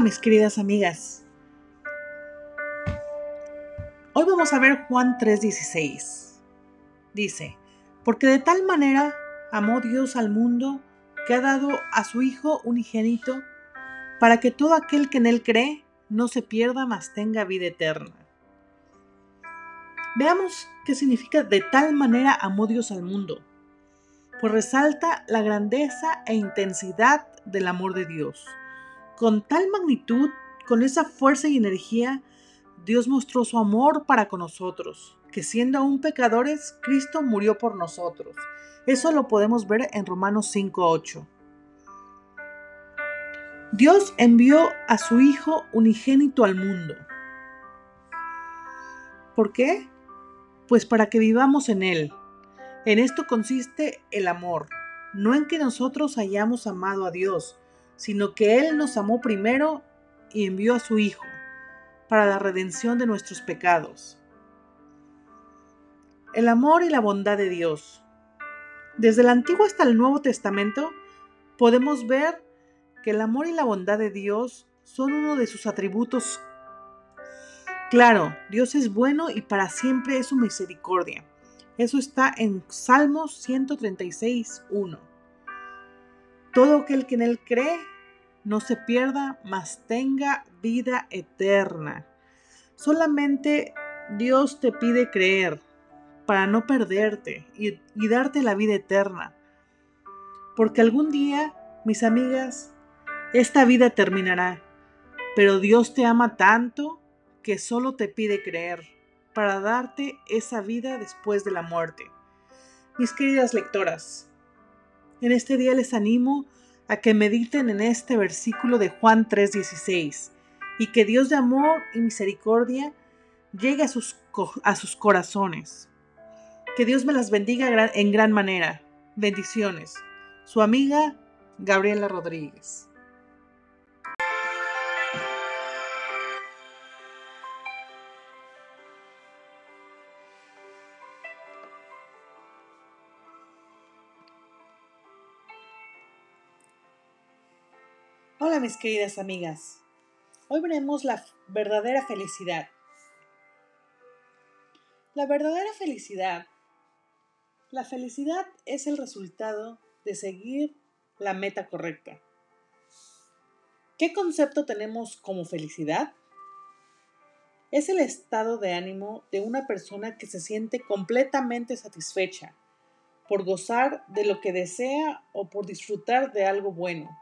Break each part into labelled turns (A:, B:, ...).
A: Mis queridas amigas. Hoy vamos a ver Juan 3:16. Dice, porque de tal manera amó Dios al mundo que ha dado a su Hijo unigénito para que todo aquel que en él cree no se pierda, mas tenga vida eterna. Veamos qué significa de tal manera amó Dios al mundo, pues resalta la grandeza e intensidad del amor de Dios. Con tal magnitud, con esa fuerza y energía, Dios mostró su amor para con nosotros, que siendo aún pecadores, Cristo murió por nosotros. Eso lo podemos ver en Romanos 5.8. Dios envió a su Hijo unigénito al mundo. ¿Por qué? Pues para que vivamos en Él. En esto consiste el amor, no en que nosotros hayamos amado a Dios, sino que Él nos amó primero y envió a su Hijo para la redención de nuestros pecados. El amor y la bondad de Dios. Desde el Antiguo hasta el Nuevo Testamento podemos ver que el amor y la bondad de Dios son uno de sus atributos. Claro, Dios es bueno y para siempre es su misericordia. Eso está en Salmos 136, 1. Todo aquel que en él cree no se pierda, mas tenga vida eterna. Solamente Dios te pide creer para no perderte y, darte la vida eterna. Porque algún día, mis amigas, esta vida terminará, pero Dios te ama tanto que solo te pide creer para darte esa vida después de la muerte. Mis queridas lectoras, en este día les animo a que mediten en este versículo de Juan 3:16 y que Dios de amor y misericordia llegue a sus, a sus corazones. Que Dios me las bendiga en gran manera. Bendiciones. Su amiga Gabriela Rodríguez. Hola mis queridas amigas. Hoy veremos la verdadera felicidad. La verdadera felicidad. La felicidad es el resultado de seguir la meta correcta. ¿Qué concepto tenemos como felicidad? Es el estado de ánimo de una persona que se siente completamente satisfecha por gozar de lo que desea o por disfrutar de algo bueno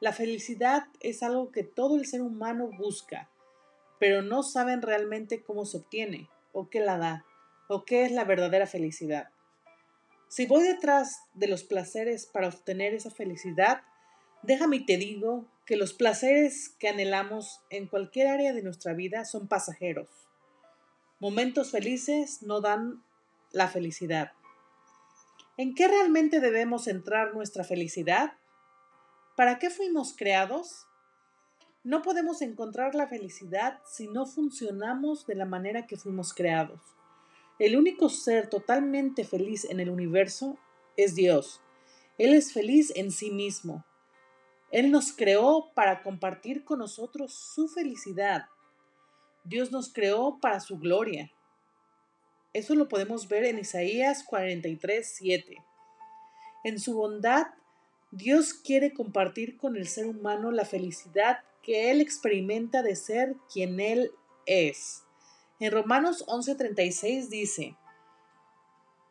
A: la felicidad es algo que todo el ser humano busca, pero no saben realmente cómo se obtiene, o qué la da, o qué es la verdadera felicidad. Si voy detrás de los placeres para obtener esa felicidad, déjame y te digo que los placeres que anhelamos en cualquier área de nuestra vida son pasajeros. Momentos felices no dan la felicidad. ¿En qué realmente debemos centrar nuestra felicidad? ¿Para qué fuimos creados? No podemos encontrar la felicidad si no funcionamos de la manera que fuimos creados. El único ser totalmente feliz en el universo es Dios. Él es feliz en sí mismo. Él nos creó para compartir con nosotros su felicidad. Dios nos creó para su gloria. Eso lo podemos ver en Isaías 43, 7. En su bondad Dios quiere compartir con el ser humano la felicidad que él experimenta de ser quien él es. En Romanos 11:36 dice,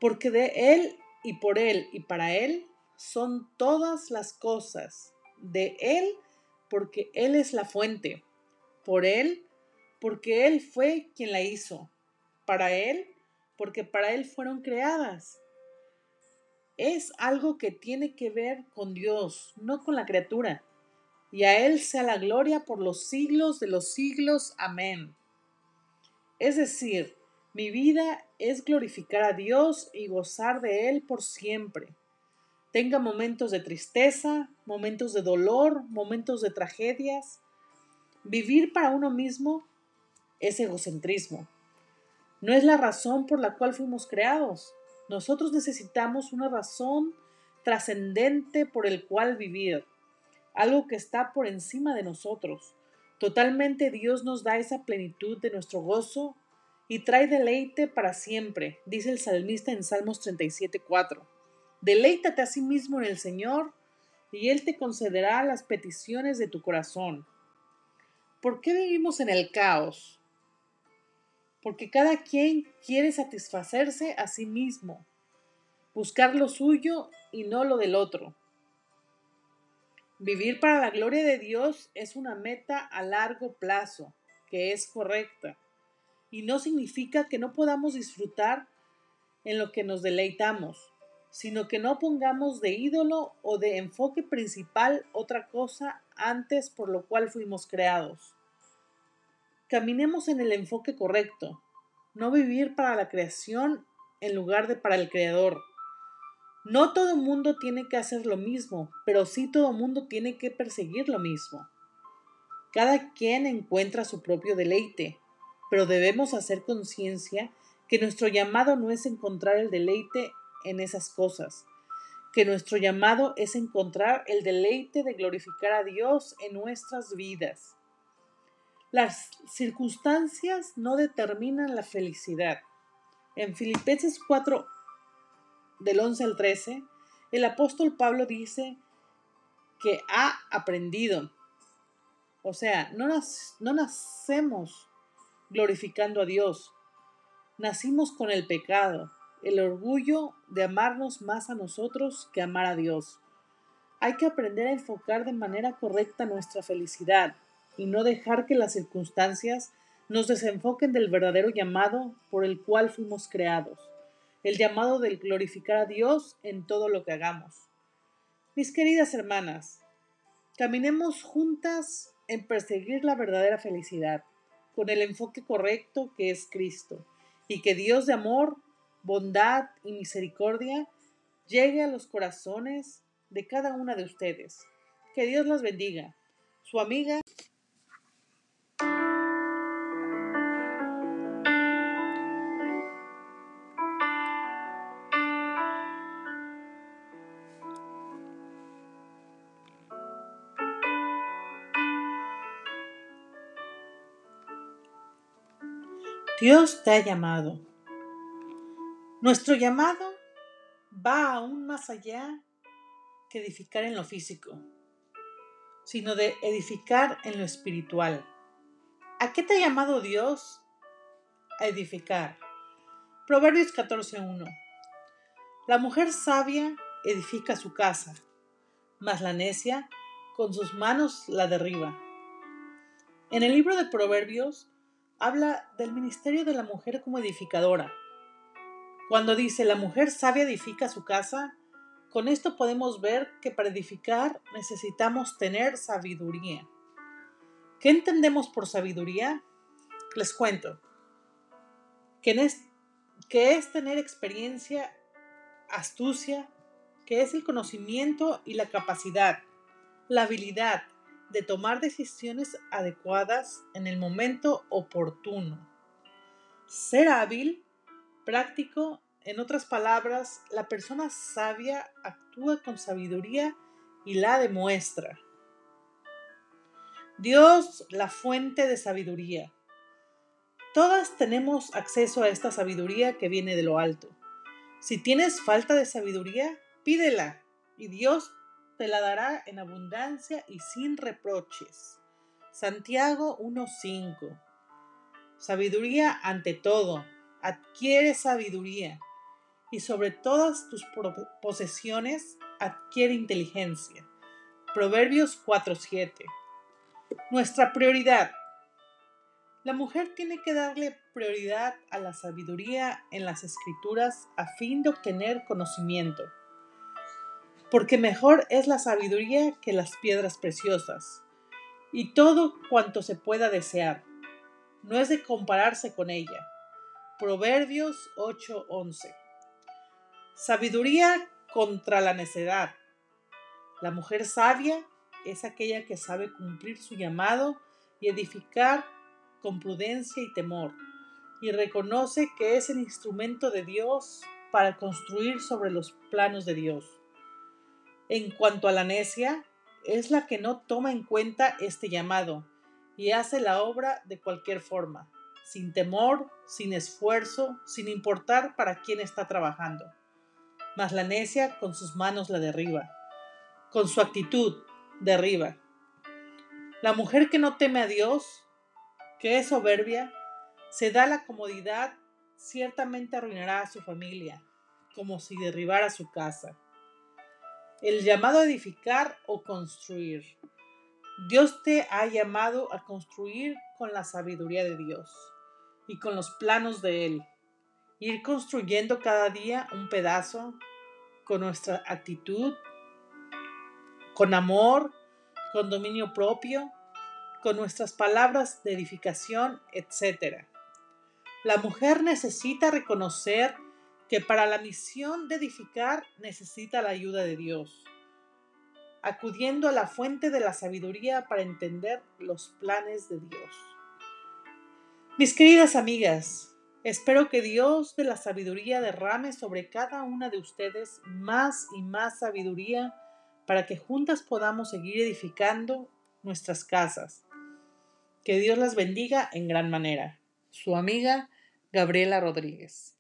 A: porque de él y por él y para él son todas las cosas, de él porque él es la fuente, por él porque él fue quien la hizo, para él porque para él fueron creadas es algo que tiene que ver con Dios, no con la criatura. Y a Él sea la gloria por los siglos de los siglos. Amén. Es decir, mi vida es glorificar a Dios y gozar de Él por siempre. Tenga momentos de tristeza, momentos de dolor, momentos de tragedias. Vivir para uno mismo es egocentrismo. No es la razón por la cual fuimos creados. Nosotros necesitamos una razón trascendente por el cual vivir, algo que está por encima de nosotros, Totalmente Dios nos da esa plenitud de nuestro gozo y trae deleite para siempre, dice el salmista en Salmos 37.4. Deleítate a sí mismo en el Señor y Él te concederá las peticiones de tu corazón. ¿Por qué vivimos en el caos? Porque cada quien quiere satisfacerse a sí mismo, buscar lo suyo y no lo del otro. Vivir para la gloria de Dios es una meta a largo plazo, que es correcta, y no significa que no podamos disfrutar en lo que nos deleitamos sino que no pongamos de ídolo o de enfoque principal otra cosa antes por lo cual fuimos creados. Caminemos en el enfoque correcto, no vivir para la creación en lugar de para el creador. No todo mundo tiene que hacer lo mismo, pero sí todo mundo tiene que perseguir lo mismo. Cada quien encuentra su propio deleite, pero debemos hacer conciencia que nuestro llamado no es encontrar el deleite en esas cosas, que nuestro llamado es encontrar el deleite de glorificar a Dios en nuestras vidas. Las circunstancias no determinan la felicidad. En Filipenses 4, del 11 al 13, el apóstol Pablo dice que ha aprendido. O sea, no, no nacemos glorificando a Dios, nacimos con el pecado, el orgullo de amarnos más a nosotros que amar a Dios. Hay que aprender a enfocar de manera correcta nuestra felicidad y no dejar que las circunstancias nos desenfoquen del verdadero llamado por el cual fuimos creados, el llamado del glorificar a Dios en todo lo que hagamos. Mis queridas hermanas, caminemos juntas en perseguir la verdadera felicidad, con el enfoque correcto que es Cristo, y que Dios de amor bondad y misericordia llegue a los corazones de cada una de ustedes. Que Dios los bendiga. Su amiga. Dios te ha llamado nuestro llamado va aún más allá que edificar en lo físico, sino de edificar en lo espiritual. ¿A qué te ha llamado Dios? A edificar. Proverbios 14.1. La mujer sabia edifica su casa, mas la necia con sus manos la derriba. En el libro de Proverbios habla del ministerio de la mujer como edificadora cuando dice la mujer sabia edifica su casa, con esto podemos ver que para edificar necesitamos tener sabiduría. ¿Qué entendemos por sabiduría? Les cuento. Que es, que es tener experiencia, astucia, que es el conocimiento y la capacidad, la habilidad de tomar decisiones adecuadas en el momento oportuno. Ser hábil práctico, en otras palabras, la persona sabia actúa con sabiduría y la demuestra. Dios, la fuente de sabiduría. Todas tenemos acceso a esta sabiduría que viene de lo alto. Si tienes falta de sabiduría, pídela y Dios te la dará en abundancia y sin reproches. Santiago 1.5. Sabiduría ante todo, adquiere sabiduría y sobre todas tus posesiones adquiere inteligencia. Proverbios 4:7. Nuestra prioridad. La mujer tiene que darle prioridad a la sabiduría en las escrituras a fin de obtener conocimiento, porque mejor es la sabiduría que las piedras preciosas, y todo cuanto se pueda desear. No es de compararse con ella Proverbios 8:11. Sabiduría contra la necedad. La mujer sabia es aquella que sabe cumplir su llamado y edificar con prudencia y temor, y reconoce que es el instrumento de Dios para construir sobre los planos de Dios. En cuanto a la necia, es la que no toma en cuenta este llamado y hace la obra de cualquier forma, sin temor, sin esfuerzo, sin importar para quién está trabajando. Mas la necia con sus manos la derriba, con su actitud derriba. La mujer que no teme a Dios, que es soberbia, se da la comodidad, ciertamente arruinará a su familia, como si derribara su casa. El llamado a edificar o construir. Dios te ha llamado a construir con la sabiduría de Dios y con los planos de Él. Ir construyendo cada día un pedazo con nuestra actitud, con amor, con dominio propio, con nuestras palabras de edificación, etc. La mujer necesita reconocer que para la misión de edificar necesita la ayuda de Dios, acudiendo a la fuente de la sabiduría para entender los planes de Dios. Mis queridas amigas, espero que Dios de la sabiduría derrame sobre cada una de ustedes más y más sabiduría para que juntas podamos seguir edificando nuestras casas. Que Dios las bendiga en gran manera. Su amiga Gabriela Rodríguez.